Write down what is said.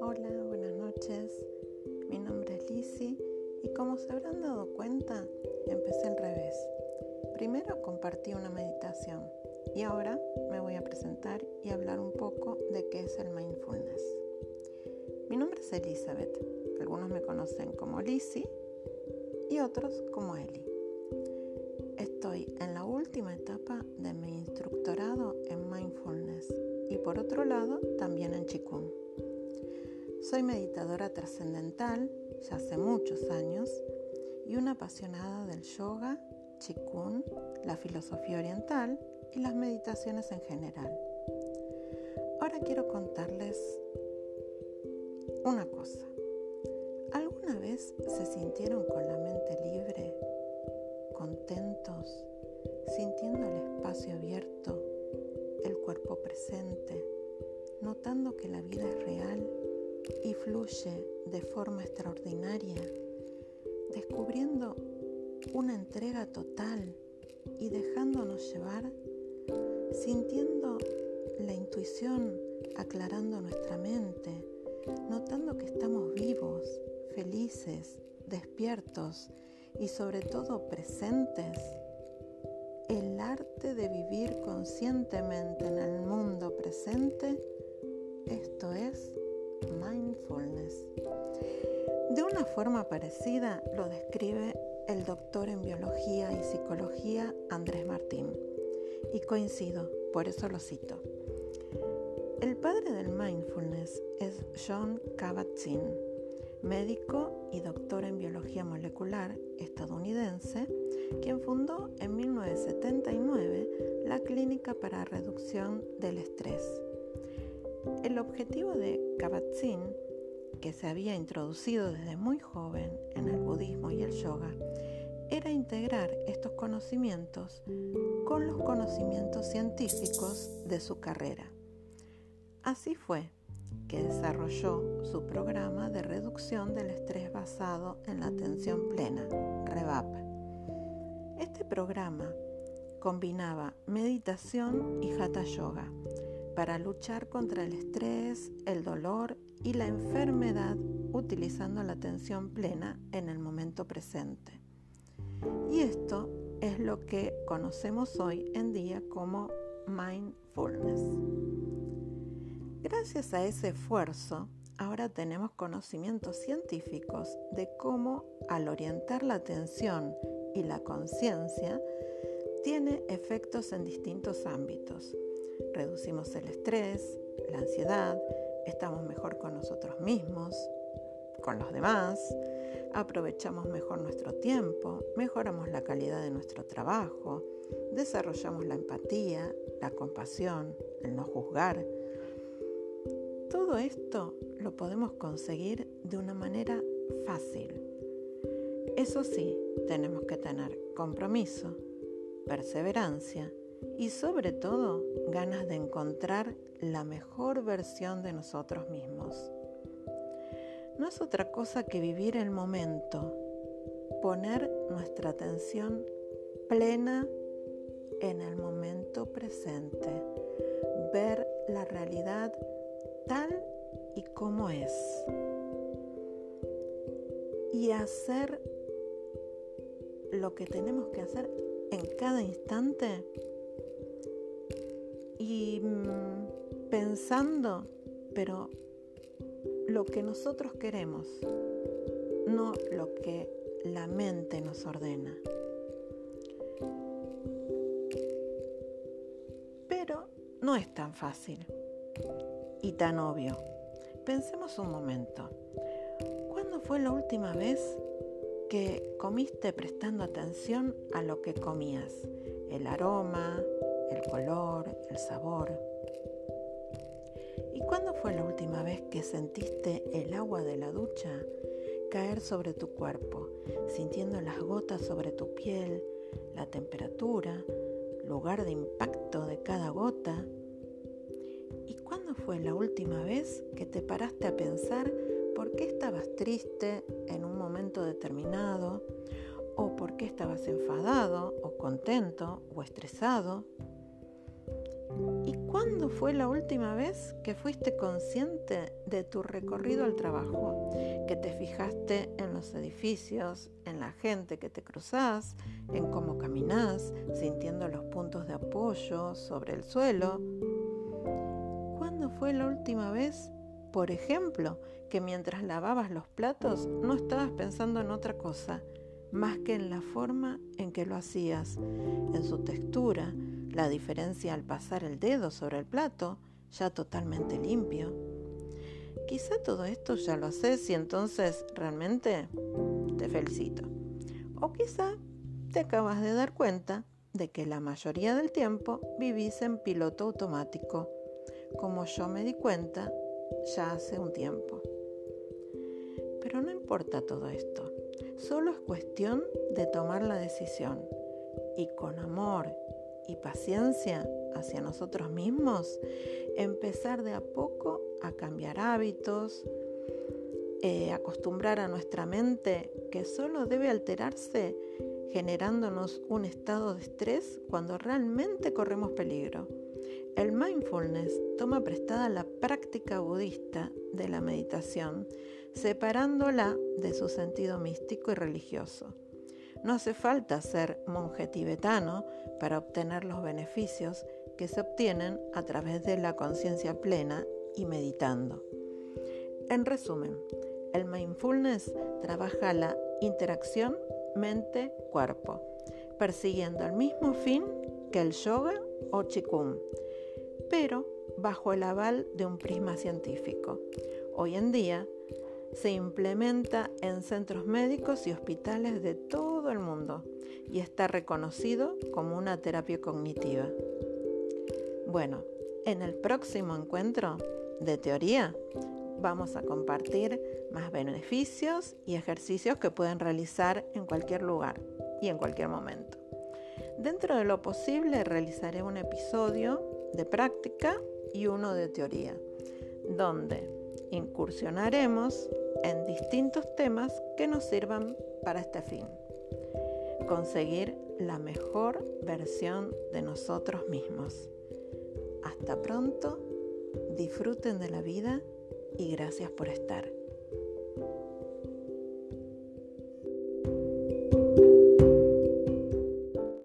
Hola, buenas noches. Mi nombre es Lizzie y como se habrán dado cuenta, empecé al revés. Primero compartí una meditación y ahora me voy a presentar y hablar un poco de qué es el mindfulness. Mi nombre es Elizabeth. Algunos me conocen como Lizzie y otros como Eli. Estoy en la última etapa de mi instructorado en mindfulness y por otro lado también en Qigong. Soy meditadora trascendental ya hace muchos años y una apasionada del yoga, Qigong, la filosofía oriental y las meditaciones en general. Ahora quiero contarles una cosa. ¿Alguna vez se sintieron con la mente libre, contentos, sintiendo el espacio abierto, el cuerpo presente, notando que la vida es real y fluye de forma extraordinaria, descubriendo una entrega total y dejándonos llevar, sintiendo la intuición aclarando nuestra mente, notando que estamos vivos, felices, despiertos y sobre todo presentes, el arte de vivir conscientemente en el mundo presente, esto es mindfulness. De una forma parecida lo describe el doctor en biología y psicología Andrés Martín. Y coincido, por eso lo cito. El padre del mindfulness es John Kabat-Zinn médico y doctor en biología molecular estadounidense, quien fundó en 1979 la Clínica para Reducción del Estrés. El objetivo de Kabat-Zinn, que se había introducido desde muy joven en el budismo y el yoga, era integrar estos conocimientos con los conocimientos científicos de su carrera. Así fue que desarrolló su programa de reducción del estrés basado en la atención plena, REVAP. Este programa combinaba meditación y hatha yoga para luchar contra el estrés, el dolor y la enfermedad utilizando la atención plena en el momento presente. Y esto es lo que conocemos hoy en día como mindfulness. Gracias a ese esfuerzo, ahora tenemos conocimientos científicos de cómo al orientar la atención y la conciencia, tiene efectos en distintos ámbitos. Reducimos el estrés, la ansiedad, estamos mejor con nosotros mismos, con los demás, aprovechamos mejor nuestro tiempo, mejoramos la calidad de nuestro trabajo, desarrollamos la empatía, la compasión, el no juzgar, todo esto lo podemos conseguir de una manera fácil. Eso sí, tenemos que tener compromiso, perseverancia y sobre todo ganas de encontrar la mejor versión de nosotros mismos. No es otra cosa que vivir el momento, poner nuestra atención plena en el momento presente, ver la realidad tal y como es. Y hacer lo que tenemos que hacer en cada instante y mm, pensando, pero lo que nosotros queremos, no lo que la mente nos ordena. Pero no es tan fácil y tan obvio. Pensemos un momento. ¿Cuándo fue la última vez que comiste prestando atención a lo que comías? El aroma, el color, el sabor. ¿Y cuándo fue la última vez que sentiste el agua de la ducha caer sobre tu cuerpo, sintiendo las gotas sobre tu piel, la temperatura, lugar de impacto de cada gota? ¿Y cuándo fue la última vez que te paraste a pensar por qué estabas triste en un momento determinado? ¿O por qué estabas enfadado o contento o estresado? ¿Y cuándo fue la última vez que fuiste consciente de tu recorrido al trabajo? Que te fijaste en los edificios, en la gente que te cruzás, en cómo caminás, sintiendo los puntos de apoyo sobre el suelo. ¿Cuándo fue la última vez, por ejemplo, que mientras lavabas los platos no estabas pensando en otra cosa, más que en la forma en que lo hacías, en su textura, la diferencia al pasar el dedo sobre el plato, ya totalmente limpio. Quizá todo esto ya lo haces y entonces realmente te felicito. O quizá te acabas de dar cuenta de que la mayoría del tiempo vivís en piloto automático, como yo me di cuenta ya hace un tiempo. Pero no importa todo esto, solo es cuestión de tomar la decisión y con amor y paciencia hacia nosotros mismos, empezar de a poco a cambiar hábitos, eh, acostumbrar a nuestra mente que solo debe alterarse generándonos un estado de estrés cuando realmente corremos peligro. El mindfulness toma prestada la práctica budista de la meditación, separándola de su sentido místico y religioso. No hace falta ser monje tibetano para obtener los beneficios que se obtienen a través de la conciencia plena y meditando. En resumen, el mindfulness trabaja la interacción mente-cuerpo, persiguiendo el mismo fin que el yoga o qigong, pero bajo el aval de un prisma científico. Hoy en día se implementa en centros médicos y hospitales de todo el mundo y está reconocido como una terapia cognitiva. Bueno, en el próximo encuentro de teoría vamos a compartir más beneficios y ejercicios que pueden realizar en cualquier lugar y en cualquier momento. Dentro de lo posible realizaré un episodio de práctica y uno de teoría, donde incursionaremos en distintos temas que nos sirvan para este fin. Conseguir la mejor versión de nosotros mismos. Hasta pronto, disfruten de la vida y gracias por estar.